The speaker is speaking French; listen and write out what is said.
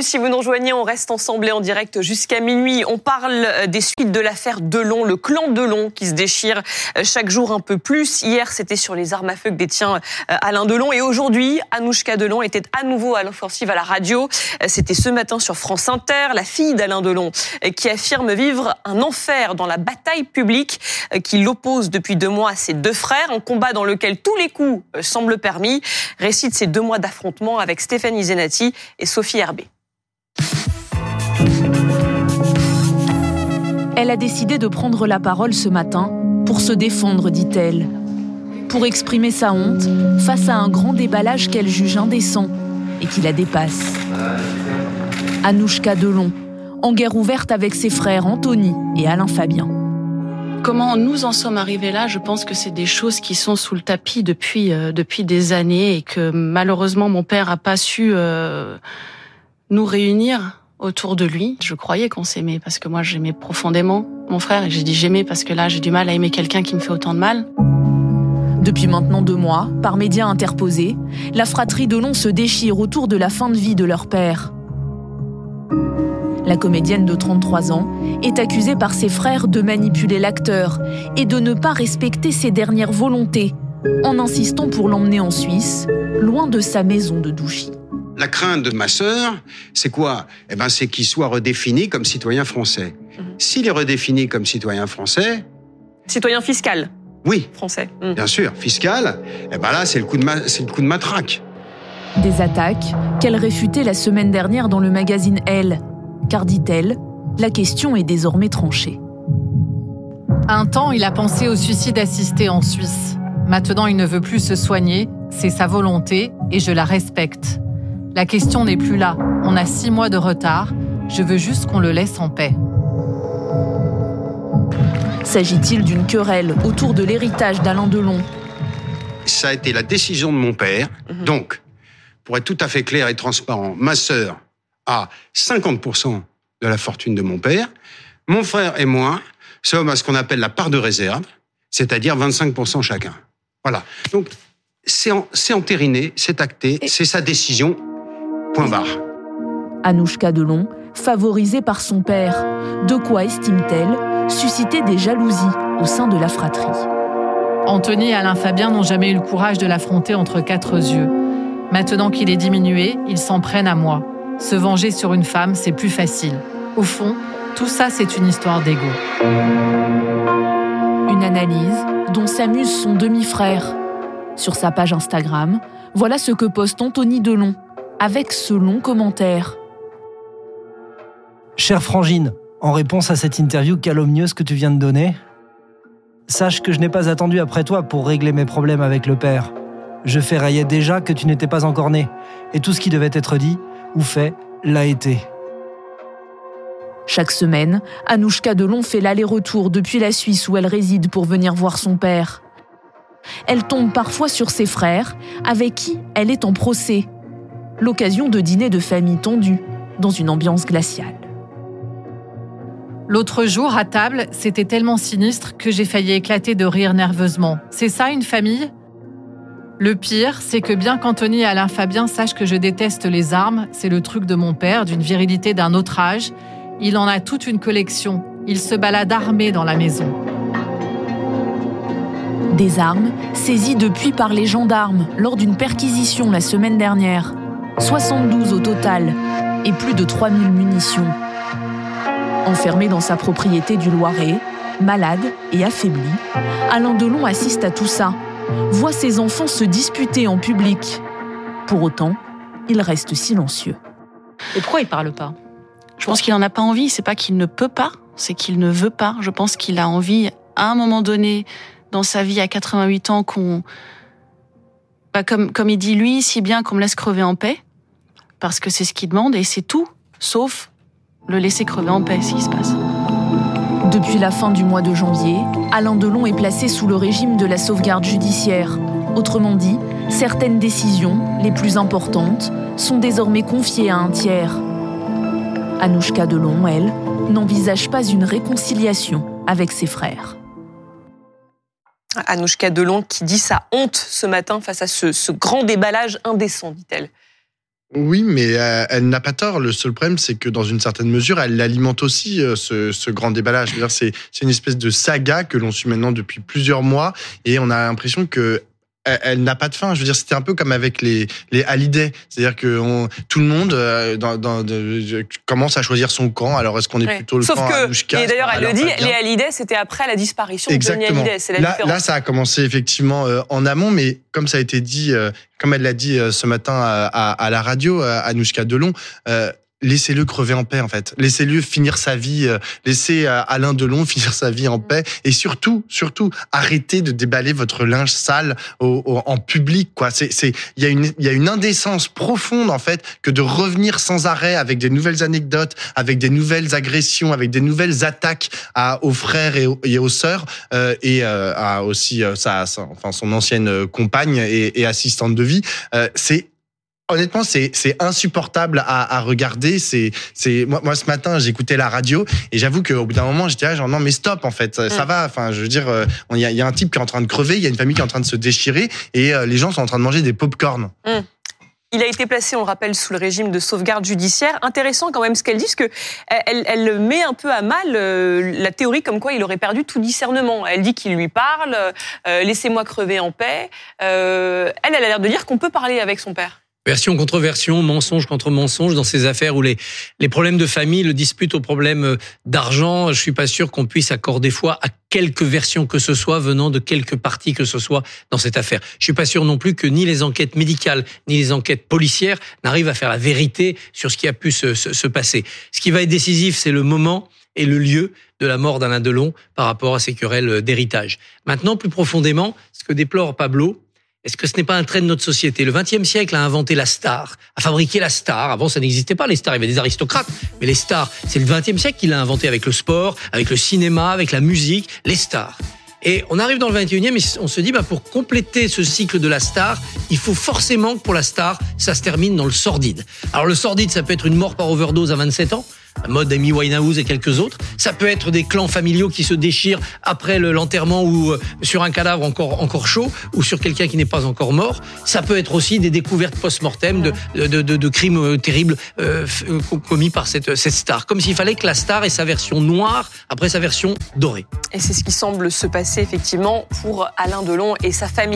Si vous nous rejoignez, on reste ensemble et en direct jusqu'à minuit. On parle des suites de l'affaire Delon, le clan Delon qui se déchire chaque jour un peu plus. Hier, c'était sur les armes à feu que détient Alain Delon. Et aujourd'hui, Anouchka Delon était à nouveau à l'offensive à la radio. C'était ce matin sur France Inter, la fille d'Alain Delon qui affirme vivre un enfer dans la bataille publique qui l'oppose depuis deux mois à ses deux frères. Un combat dans lequel tous les coups semblent permis. Récite ces deux mois d'affrontement avec Stéphanie Zenati et Sophie Herbet. Elle a décidé de prendre la parole ce matin pour se défendre, dit-elle. Pour exprimer sa honte face à un grand déballage qu'elle juge indécent et qui la dépasse. Anouchka Delon, en guerre ouverte avec ses frères Anthony et Alain Fabien. Comment nous en sommes arrivés là? Je pense que c'est des choses qui sont sous le tapis depuis euh, depuis des années et que malheureusement mon père a pas su euh, nous réunir autour de lui. Je croyais qu'on s'aimait parce que moi j'aimais profondément mon frère et j'ai dit j'aimais parce que là j'ai du mal à aimer quelqu'un qui me fait autant de mal. Depuis maintenant deux mois, par médias interposés, la fratrie Delon se déchire autour de la fin de vie de leur père. La comédienne de 33 ans est accusée par ses frères de manipuler l'acteur et de ne pas respecter ses dernières volontés, en insistant pour l'emmener en Suisse, loin de sa maison de Douchy. La crainte de ma sœur, c'est quoi? Eh ben, c'est qu'il soit redéfini comme citoyen français. Mhm. S'il est redéfini comme citoyen français, citoyen fiscal. Oui, français. Mhm. Bien sûr, fiscal. Eh ben là, c'est le coup de c'est le coup de matraque. Des attaques qu'elle réfutait la semaine dernière dans le magazine Elle, car dit-elle, la question est désormais tranchée. Un temps, il a pensé au suicide assisté en Suisse. Maintenant, il ne veut plus se soigner, c'est sa volonté et je la respecte. La question n'est plus là, on a six mois de retard, je veux juste qu'on le laisse en paix. S'agit-il d'une querelle autour de l'héritage d'Alain Delon? Ça a été la décision de mon père. Mhm. Donc, pour être tout à fait clair et transparent, ma sœur à 50% de la fortune de mon père. Mon frère et moi sommes à ce qu'on appelle la part de réserve, c'est-à-dire 25% chacun. Voilà. Donc, c'est entériné, c'est acté, c'est sa décision. Point barre. Anouchka Delon, favorisée par son père, de quoi estime-t-elle susciter des jalousies au sein de la fratrie? Anthony et Alain Fabien n'ont jamais eu le courage de l'affronter entre quatre yeux. Maintenant qu'il est diminué, ils s'en prennent à moi. Se venger sur une femme, c'est plus facile. Au fond, tout ça, c'est une histoire d'ego. Une analyse dont s'amuse son demi-frère. Sur sa page Instagram, voilà ce que poste Anthony Delon, avec ce long commentaire. Chère Frangine, en réponse à cette interview calomnieuse que tu viens de donner, sache que je n'ai pas attendu après toi pour régler mes problèmes avec le père. Je ferraillais déjà que tu n'étais pas encore né, et tout ce qui devait être dit, ou fait l'a été. Chaque semaine, Anouchka Delon fait l'aller-retour depuis la Suisse où elle réside pour venir voir son père. Elle tombe parfois sur ses frères, avec qui elle est en procès. L'occasion de dîner de famille tendue, dans une ambiance glaciale. L'autre jour, à table, c'était tellement sinistre que j'ai failli éclater de rire nerveusement. C'est ça une famille? Le pire, c'est que bien qu'Anthony et Alain Fabien sachent que je déteste les armes, c'est le truc de mon père, d'une virilité d'un autre âge, il en a toute une collection. Il se balade armé dans la maison. Des armes saisies depuis par les gendarmes lors d'une perquisition la semaine dernière. 72 au total et plus de 3000 munitions. Enfermé dans sa propriété du Loiret, malade et affaibli, Alain Delon assiste à tout ça voit ses enfants se disputer en public. Pour autant, il reste silencieux. Et pourquoi il parle pas? Je pense qu'il n'en a pas envie. C'est pas qu'il ne peut pas, c'est qu'il ne veut pas. Je pense qu'il a envie, à un moment donné, dans sa vie à 88 ans, qu'on, bah, comme comme il dit lui, si bien qu'on me laisse crever en paix, parce que c'est ce qu'il demande et c'est tout, sauf le laisser crever en paix, ce qui se passe. Depuis la fin du mois de janvier, Alain Delon est placé sous le régime de la sauvegarde judiciaire. Autrement dit, certaines décisions, les plus importantes, sont désormais confiées à un tiers. Anouchka Delon, elle, n'envisage pas une réconciliation avec ses frères. Anouchka Delon qui dit sa honte ce matin face à ce, ce grand déballage indécent, dit-elle. Oui, mais euh, elle n'a pas tort. Le seul problème, c'est que dans une certaine mesure, elle alimente aussi euh, ce, ce, grand déballage. C'est une espèce de saga que l'on suit maintenant depuis plusieurs mois, et on a l'impression que elle, n'a pas de fin. Je veux dire, c'était un peu comme avec les les Hallyday, c'est-à-dire que on, tout le monde euh, dans, dans, de, commence à choisir son camp. Alors est-ce qu'on est plutôt le Sauf camp que, et d'ailleurs elle le dit, les Hallyday c'était après la disparition Exactement. de Johnny Hallyday. La là, là, ça a commencé effectivement euh, en amont, mais comme ça a été dit, euh, comme elle l'a dit ce matin à, à, à la radio, Anouchka Delon laissez-le crever en paix en fait. Laissez-le finir sa vie, euh, laissez euh, Alain Delon finir sa vie en paix et surtout, surtout, arrêtez de déballer votre linge sale en public quoi. C'est, c'est, il y a une, il y a une indécence profonde en fait que de revenir sans arrêt avec des nouvelles anecdotes, avec des nouvelles agressions, avec des nouvelles attaques à, aux frères et aux, et aux sœurs euh, et à aussi sa, enfin son ancienne compagne et, et assistante de vie. c'est Honnêtement, c'est c'est insupportable à, à regarder. C'est c'est moi, moi ce matin j'écoutais la radio et j'avoue qu'au bout d'un moment j'étais là genre non mais stop en fait ça, va. Enfin je veux dire euh, il y a, y a un type qui est en train de crever, il y a une famille qui est en train de se déchirer et euh, les gens sont en train de manger des pop-corn. Hum. Il a été placé, on le rappelle, sous le régime de sauvegarde judiciaire. Intéressant quand même ce qu'elle dit, parce que elle, elle met un peu à mal euh, la théorie comme quoi il aurait perdu tout discernement. Elle dit qu'il lui parle, laissez-moi crever en paix. elle, elle a l'air de dire qu'on peut parler avec son père. Version contre version, mensonge contre mensonge dans ces affaires où les, les problèmes de famille le disputent aux problèmes euh, d'argent. Je suis pas sûr qu'on puisse accorder foi à quelque version que ce soit venant de quelque partie que ce soit dans cette affaire. Je suis pas sûr non plus que ni les enquêtes médicales ni les enquêtes policières n'arrivent à faire la vérité sur ce qui a pu se, se, se passer. Ce qui va être décisif, c'est le moment et le lieu de la mort d'Alain Delon par rapport à ces querelles d'héritage. Maintenant, plus profondément, ce que déplore Pablo, est-ce que ce n'est pas un trait de notre société? Le XXe siècle a inventé la star, a fabriqué la star. Avant, ça n'existait pas, les stars. Il y avait des aristocrates. Mais les stars, c'est le XXe siècle qui l'a inventé avec le sport, avec le cinéma, avec la musique, les stars. Et on arrive dans le 21e et on se dit, bah, pour compléter ce cycle de la star, il faut forcément que pour la star, ça se termine dans le sordide. Alors le sordide, ça peut être une mort par overdose à 27 ans mode Amy Winehouse et quelques autres. Ça peut être des clans familiaux qui se déchirent après l'enterrement ou euh, sur un cadavre encore encore chaud ou sur quelqu'un qui n'est pas encore mort. Ça peut être aussi des découvertes post-mortem de, de, crimes euh, terribles euh, commis par cette, cette star. Comme s'il fallait que la star ait sa version noire après sa version dorée. Et c'est ce qui semble se passer effectivement pour Alain Delon et sa famille.